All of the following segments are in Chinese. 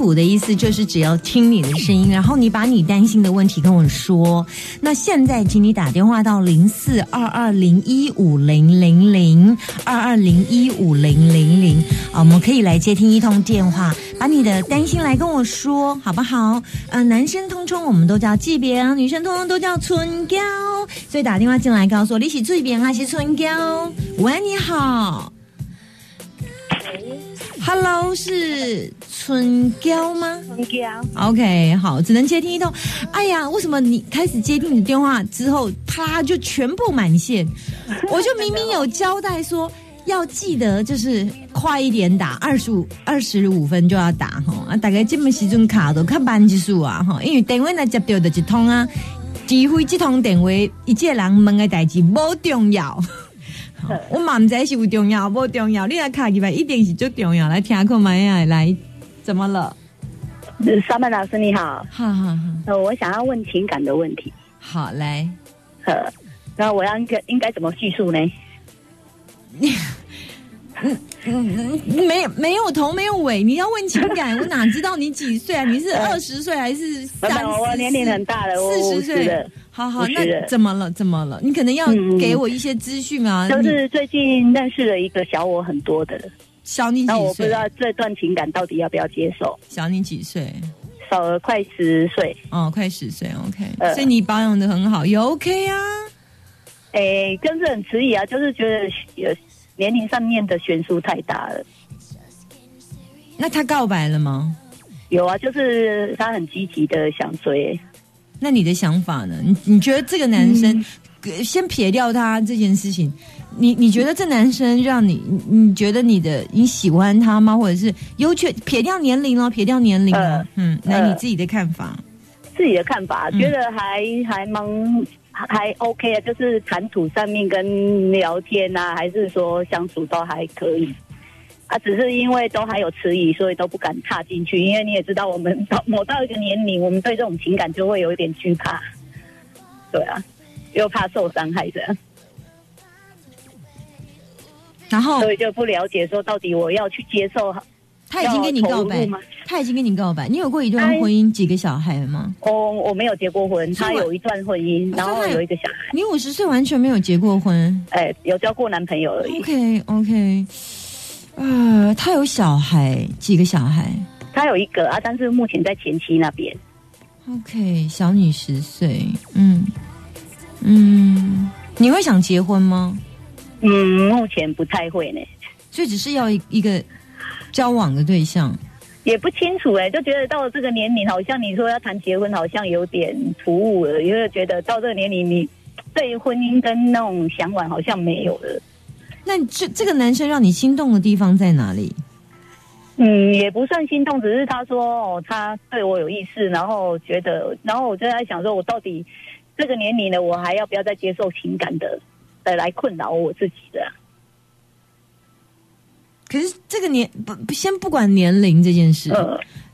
卜的意思就是只要听你的声音，然后你把你担心的问题跟我说。那现在，请你打电话到零四二二零一五零零零二二零一五零零零啊，我们可以来接听一通电话，把你的担心来跟我说，好不好？呃，男生通通我们都叫季别，女生通通都叫春娇，所以打电话进来告诉我，你是季别还是春娇？喂，你好。Hello，是春娇吗？春娇，OK，好，只能接听一通。哎呀，为什么你开始接听你的电话之后，啪就全部满线？我就明明有交代说要记得，就是快一点打，二十五二十五分就要打哈。啊，大概这么时阵卡都看班级数啊哈，因为电话那接到的一通啊，几乎这通电话，一切人问的代志不重要。我嘛唔知是有重要不重要，你来卡起来一定是最重要。来听看麦呀，来，怎么了？沙曼老师你好，哈哈哈。呃，我想要问情感的问题。好，来，呃，那我要应该应该怎么叙述呢？嗯嗯嗯，没没有头没有尾，你要问情感，我哪知道你几岁啊？你是二十岁还是三？我年龄很大了，四十岁。好好，那怎么了？怎么了？你可能要给我一些资讯啊。就是最近认识了一个小我很多的，小你几岁？那我不知道这段情感到底要不要接受。小你几岁？少了快十岁。哦，快十岁，OK。所以你保养的很好，也 OK 啊。哎，跟着很迟疑啊，就是觉得有年龄上面的悬殊太大了。那他告白了吗？有啊，就是他很积极的想追。那你的想法呢？你你觉得这个男生，先撇掉他这件事情，你你觉得这男生让你，你觉得你的你喜欢他吗？或者是优缺撇掉年龄哦，撇掉年龄啊，嗯，那你自己的看法？自己的看法，觉得还还蛮还 OK 啊，就是谈吐上面跟聊天啊，还是说相处都还可以。啊，只是因为都还有迟疑，所以都不敢踏进去。因为你也知道，我们到 某到一个年龄，我们对这种情感就会有一点惧怕。对啊，又怕受伤害这样。然后，所以就不了解说，到底我要去接受他已经跟你告白吗？他已经跟你告白。你有过一段婚姻，几个小孩吗？哦，我没有结过婚。他有一段婚姻，然后有一个小孩。你五十岁完全没有结过婚？哎，有交过男朋友而已。OK，OK。呃，他有小孩，几个小孩？他有一个啊，但是目前在前妻那边。OK，小你十岁，嗯嗯，你会想结婚吗？嗯，目前不太会呢。所以只是要一一个交往的对象，也不清楚哎，就觉得到了这个年龄，好像你说要谈结婚，好像有点突兀了，因为觉得到这个年龄，你对婚姻跟那种向往好像没有了。那这这个男生让你心动的地方在哪里？嗯，也不算心动，只是他说哦，他对我有意思，然后觉得，然后我就在想说，我到底这个年龄了，我还要不要再接受情感的的来困扰我自己的？可是这个年不先不管年龄这件事，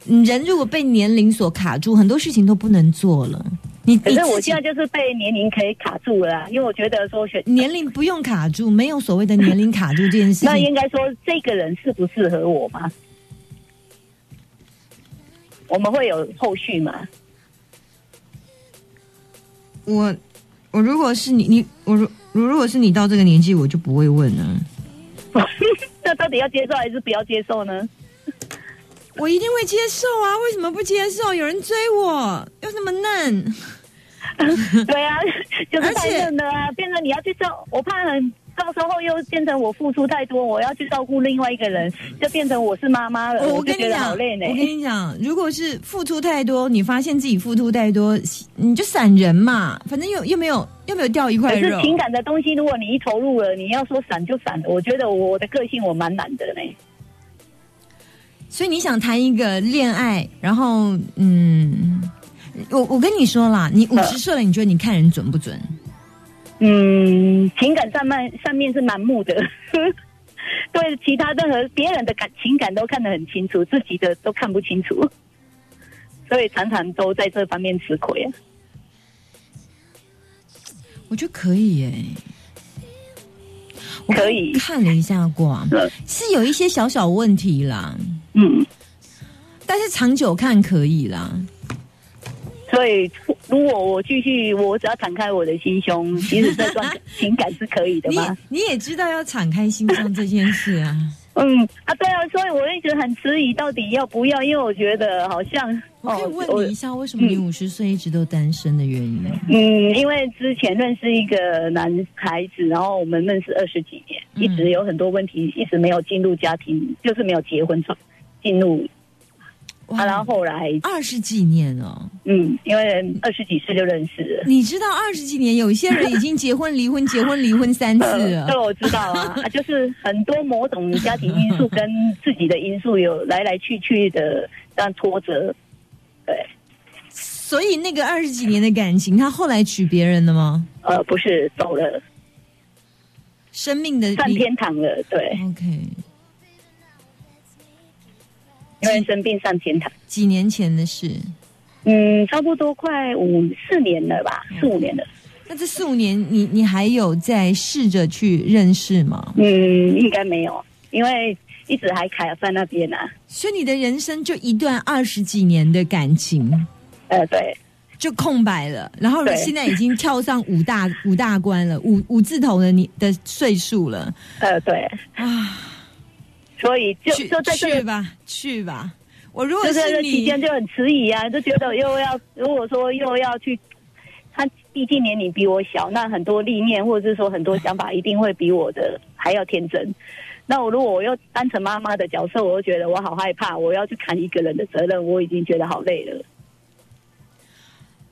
人如果被年龄所卡住，很多事情都不能做了。你可是我现在就是被年龄可以卡住了，因为我觉得说选年龄不用卡住，没有所谓的年龄卡住这件事情。那应该说这个人适不适合我吗？我们会有后续吗？我我如果是你，你我如如果是你到这个年纪，我就不会问了。那到底要接受还是不要接受呢？我一定会接受啊！为什么不接受？有人追我，又那么嫩。对啊，就是太嫩了啊！变成你要去照，我怕很到时候又变成我付出太多，我要去照顾另外一个人，就变成我是妈妈了。我跟你讲，我跟你讲，如果是付出太多，你发现自己付出太多，你就散人嘛。反正又又没有又没有掉一块肉。可是情感的东西，如果你一投入了，你要说散就闪。我觉得我的个性我蛮懒的呢。所以你想谈一个恋爱，然后嗯。我我跟你说啦，你五十岁了，你觉得你看人准不准？嗯，情感上面上面是盲目的，对其他任何别人的感情感都看得很清楚，自己的都看不清楚，所以常常都在这方面吃亏啊。我觉得可以耶。我可以看了一下卦，嗯是有一些小小问题啦，嗯，但是长久看可以啦。所以如果我继续，我只要敞开我的心胸，其实这段情感是可以的 你吗？你也知道要敞开心胸这件事啊。嗯啊，对啊，所以我一直很迟疑，到底要不要？因为我觉得好像我可以问你一下，为什么你五十岁一直都单身的原因？嗯，因为之前认识一个男孩子，然后我们认识二十几年，嗯一直有很多问题，一直没有进入家庭，就是没有结婚进入啊，然后后来二十几年哦，嗯，因为二十几岁就认识了。你知道二十几年，有些人已经结婚、离婚、结婚、离婚三次了，对，了。我知道啊，啊就是很多某种家庭因素跟自己的因素有来来去去的这样挫折，对，所以那个二十几年的感情，他后来娶别人了吗？呃，不是走了生命的上天堂了，对，OK，因为生病上天堂。几年前的事。嗯，差不多快五四年了吧，四五年了。那这四五年，你你还有在试着去认识吗？嗯，应该没有，因为一直还卡在那边啊。所以你的人生就一段二十几年的感情呃，对，就空白了，然后对现在已经跳上五大五大关了，五五字头的你的岁数了呃，对，啊！所以就就在这个去吧，去吧。我如果就在这期是你，间就很迟疑啊，就觉得又要如果说又要去，他毕竟年龄比我小，那很多历练或者是说很多想法一定会比我的还要天真。那我如果我又当成妈妈的角色，我又觉得我好害怕，我要去扛一个人的责任，我已经觉得好累了。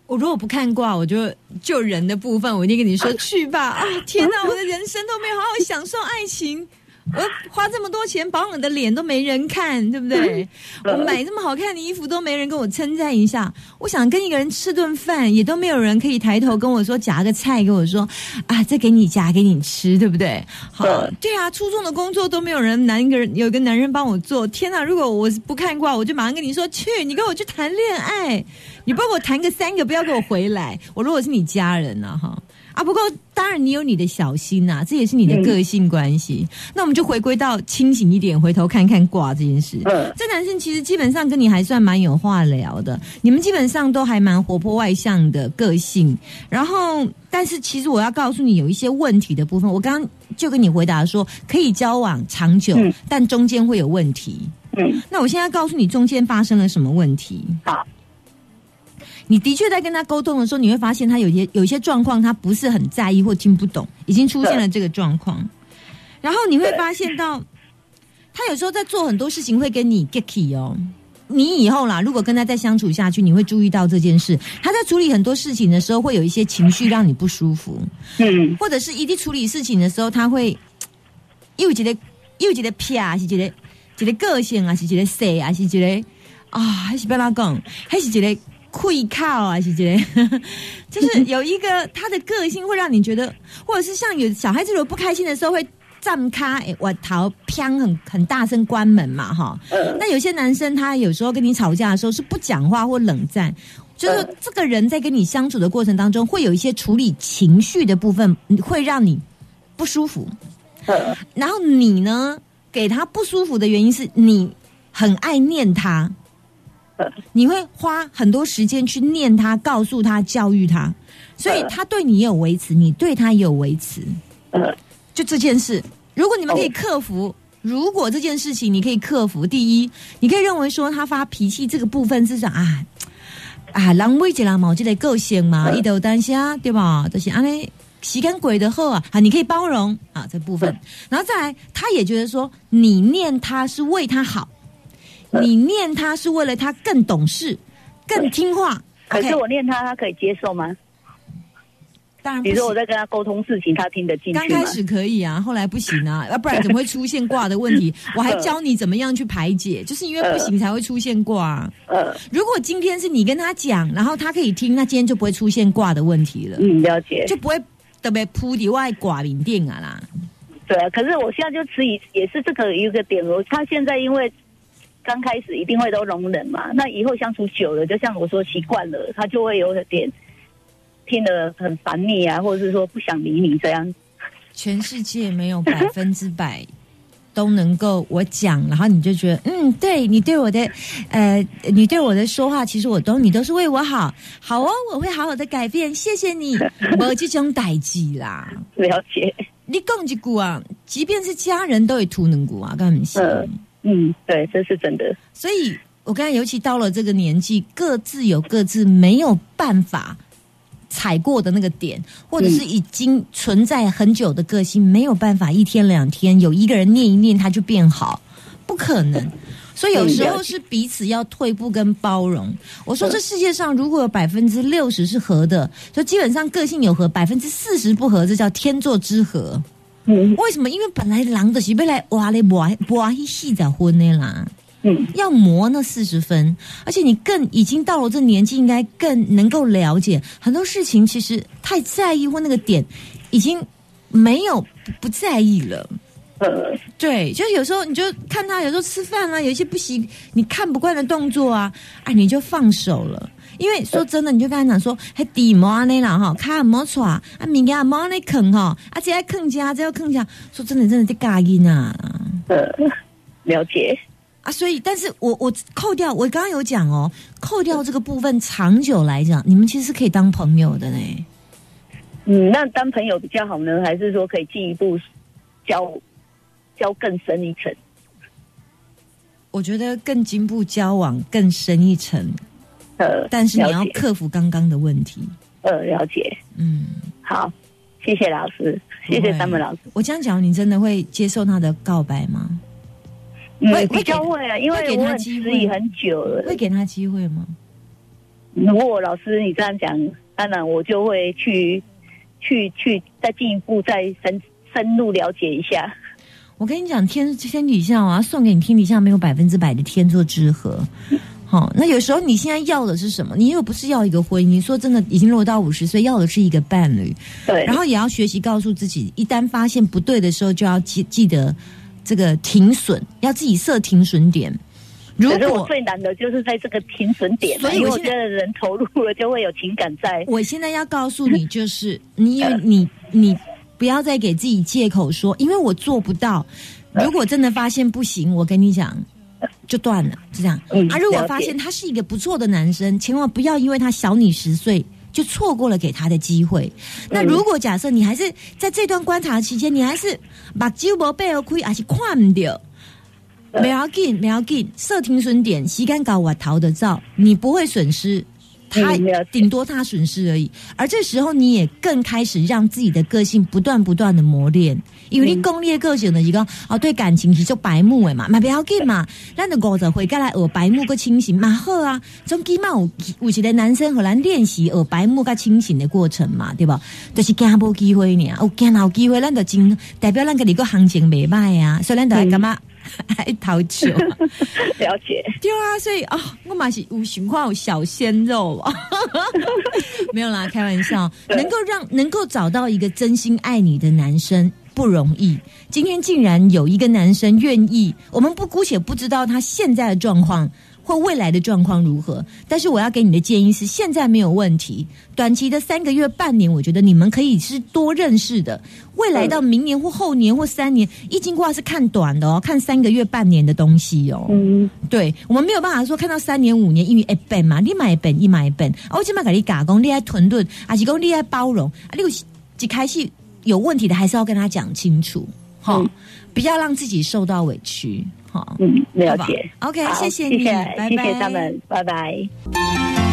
我如果不看卦，我就就人的部分，我一定跟你说去吧。啊，天哪，我的人生都没有好好享受爱情。我花这么多钱保养的脸都没人看，对不对？我买这么好看的衣服都没人跟我称赞一下。我想跟一个人吃顿饭，也都没有人可以抬头跟我说夹个菜，跟我说啊，这给你夹给你吃，对不对？好，对啊，初中的工作都没有人男一个人有一个男人帮我做。天哪，如果我不看卦，我就马上跟你说去，你跟我去谈恋爱，你帮我谈个三个，不要给我回来。我如果是你家人呢、哈。啊，不过当然你有你的小心呐、这也是你的个性关系。那我们就回归到清醒一点，回头看看卦这件事。嗯这男生其实基本上跟你还算蛮有话聊的，你们基本上都还蛮活泼外向的个性。然后，但是其实我要告诉你有一些问题的部分，我刚刚就跟你回答说可以交往长久，嗯但中间会有问题。嗯，那我现在告诉你中间发生了什么问题。好，你的确在跟他沟通的时候，你会发现他有些有一些状况，他不是很在意或听不懂，已经出现了这个状况。然后你会发现到，他有时候在做很多事情会跟你 get key 哦。你以后啦，如果跟他再相处下去，你会注意到这件事。他在处理很多事情的时候，会有一些情绪让你不舒服，嗯或者是一定处理事情的时候，他会又觉得又觉得撇，是觉得觉得个性啊，是觉得谁啊，是觉得啊，还是不要他讲，还是一个愧靠啊，是一个，就是有一个他的个性会让你觉得，或者是像有小孩子如果不开心的时候会。站咖，哎，我逃，砰，很很大声关门嘛，哈。嗯那有些男生他有时候跟你吵架的时候是不讲话或冷战，就是这个人在跟你相处的过程当中，会有一些处理情绪的部分会让你不舒服。嗯然后你呢，给他不舒服的原因是你很爱念他，嗯 你会花很多时间去念他、告诉他、教育他，所以他对你也有维持，你对他也有维持。嗯就这件事，如果你们可以哦克服，如果这件事情你可以克服，第一，你可以认为说他发脾气这个部分是说啊啊，人为一人嘛，有这个个性嘛，嗯伊都有担心啊，对吧？就是安尼。时间鬼的后啊，啊，你可以包容啊这部分，嗯然后再来，他也觉得说你念他是为他好，嗯你念他是为了他更懂事、更听话。可是我念他，他可以接受吗？当然比如说我在跟他沟通事情，他听得进去？刚开始可以啊，后来不行啊，要不然怎么会出现挂的问题？我还教你怎么样去排解，就是因为不行才会出现挂、啊。呃如果今天是你跟他讲，然后他可以听，那今天就不会出现挂的问题了，嗯了解就不会特别铺底外卦名定啊啦。对啊，可是我现在就迟疑，也是这个一个点哦。他现在因为刚开始一定会都容忍嘛，那以后相处久了，就像我说习惯了，他就会有点听得很烦你啊，或者是说不想理你这样。全世界没有百分之百都能够我讲，然后你就觉得嗯，对你对我的呃，你对我的说话，其实我都你都是为我好，好哦，我会好好的改变，谢谢你，我这种代际啦。了解，你讲一句啊，即便是家人都会图能股啊，干不行。嗯嗯，对，这是真的。所以我刚才尤其到了这个年纪，各自有各自没有办法踩过的那个点，或者是已经存在很久的个性，没有办法一天两天有一个人念一念他就变好，不可能。所以有时候是彼此要退步跟包容。我说这世界上如果有百分之六十是合的，就基本上个性有合，百分之四十不合，这叫天作之合。嗯为什么？因为本来狼的是被来挖嘞挖挖一细仔婚的啦。嗯要磨那四十分，而且你更已经到了这年纪，应该更能够了解很多事情。其实太在意或那个点，已经没有不在意了。呃对，就是有时候你就看他有时候吃饭啊，有一些不习你看不惯的动作啊，啊，你就放手了。因为说真的，你就跟他讲说，还底毛啊那啦哈，看毛错啊，啊明天毛那啃哈，啊这要啃家，这要啃家。说真的，真的在嘎音啊。呃，了解。啊，所以，但是我我扣掉，我刚刚有讲哦，扣掉这个部分，长久来讲，你们其实是可以当朋友的呢。嗯，那当朋友比较好呢，还是说可以进一步交交更深一层？我觉得更进一步交往更深一层，呃，但是你要克服刚刚的问题。呃了解。嗯，好，谢谢老师，谢谢三门老师。我这样讲，你真的会接受他的告白吗？嗯会，比较会啊，因为我很迟疑很久了。会给他机会吗？如果老师你这样讲，当然我就会去去去再进一步再深深入了解一下。我跟你讲，天天底下我要送给你，天底下没有百分之百的天作之合。好，那有时候你现在要的是什么？你又不是要一个婚姻，你说真的，已经落到五十岁，要的是一个伴侣。对，然后也要学习告诉自己，一旦发现不对的时候，就要记记得这个停损，要自己设停损点。如可是我果最难的就是在这个停损点所以我觉得人投入了就会有情感在。我现在要告诉你，就是你因为你你不要再给自己借口说，因为我做不到。如果真的发现不行，我跟你讲，就断了，就这样。嗯啊，如果发现他是一个不错的男生，千万不要因为他小你十岁。就错过了给他的机会。那嗯如果假设你还是在这段观察期间，你还是把酒无背而亏，还是看唔到，不要紧，不要紧，设停损点，时间搞我逃得照，你不会损失。他顶多他损失而已，而这时候你也更开始让自己的个性不断不断的磨练，因为你攻略个性的一个哦，对感情是做白目的嘛，嘛不要紧嘛，咱就五十回过来学白目个清醒嘛好啊，总起码有有一个男生和咱练习学白目个清醒的过程嘛，对吧？就是惊无机会呢，有惊有机会，咱就真代表咱个里个行情袂歹啊，所以咱就爱干嘛爱淘球。了解，对啊，所以啊、我嘛是有情况有小鲜肉啊，没有啦，开玩笑。能够让能够找到一个真心爱你的男生不容易。今天竟然有一个男生愿意，我们不姑且不知道他现在的状况或未来的状况如何，但是我要给你的建议是，现在没有问题，短期的三个月、半年，我觉得你们可以是多认识的。未来到明年或后年或三年，易经卦是看短的哦，看三个月、半年的东西哦。嗯，对我们没有办法说看到三年五年，因为一本嘛，你买本一买本，啊我起码给你打工，你爱屯屯，还是讲你爱包容，啊，你有一开始有问题的，还是要跟他讲清楚，哈、嗯。不要让自己受到委屈，哈、嗯，了解。OK，谢谢你谢谢拜拜谢谢他们，拜拜。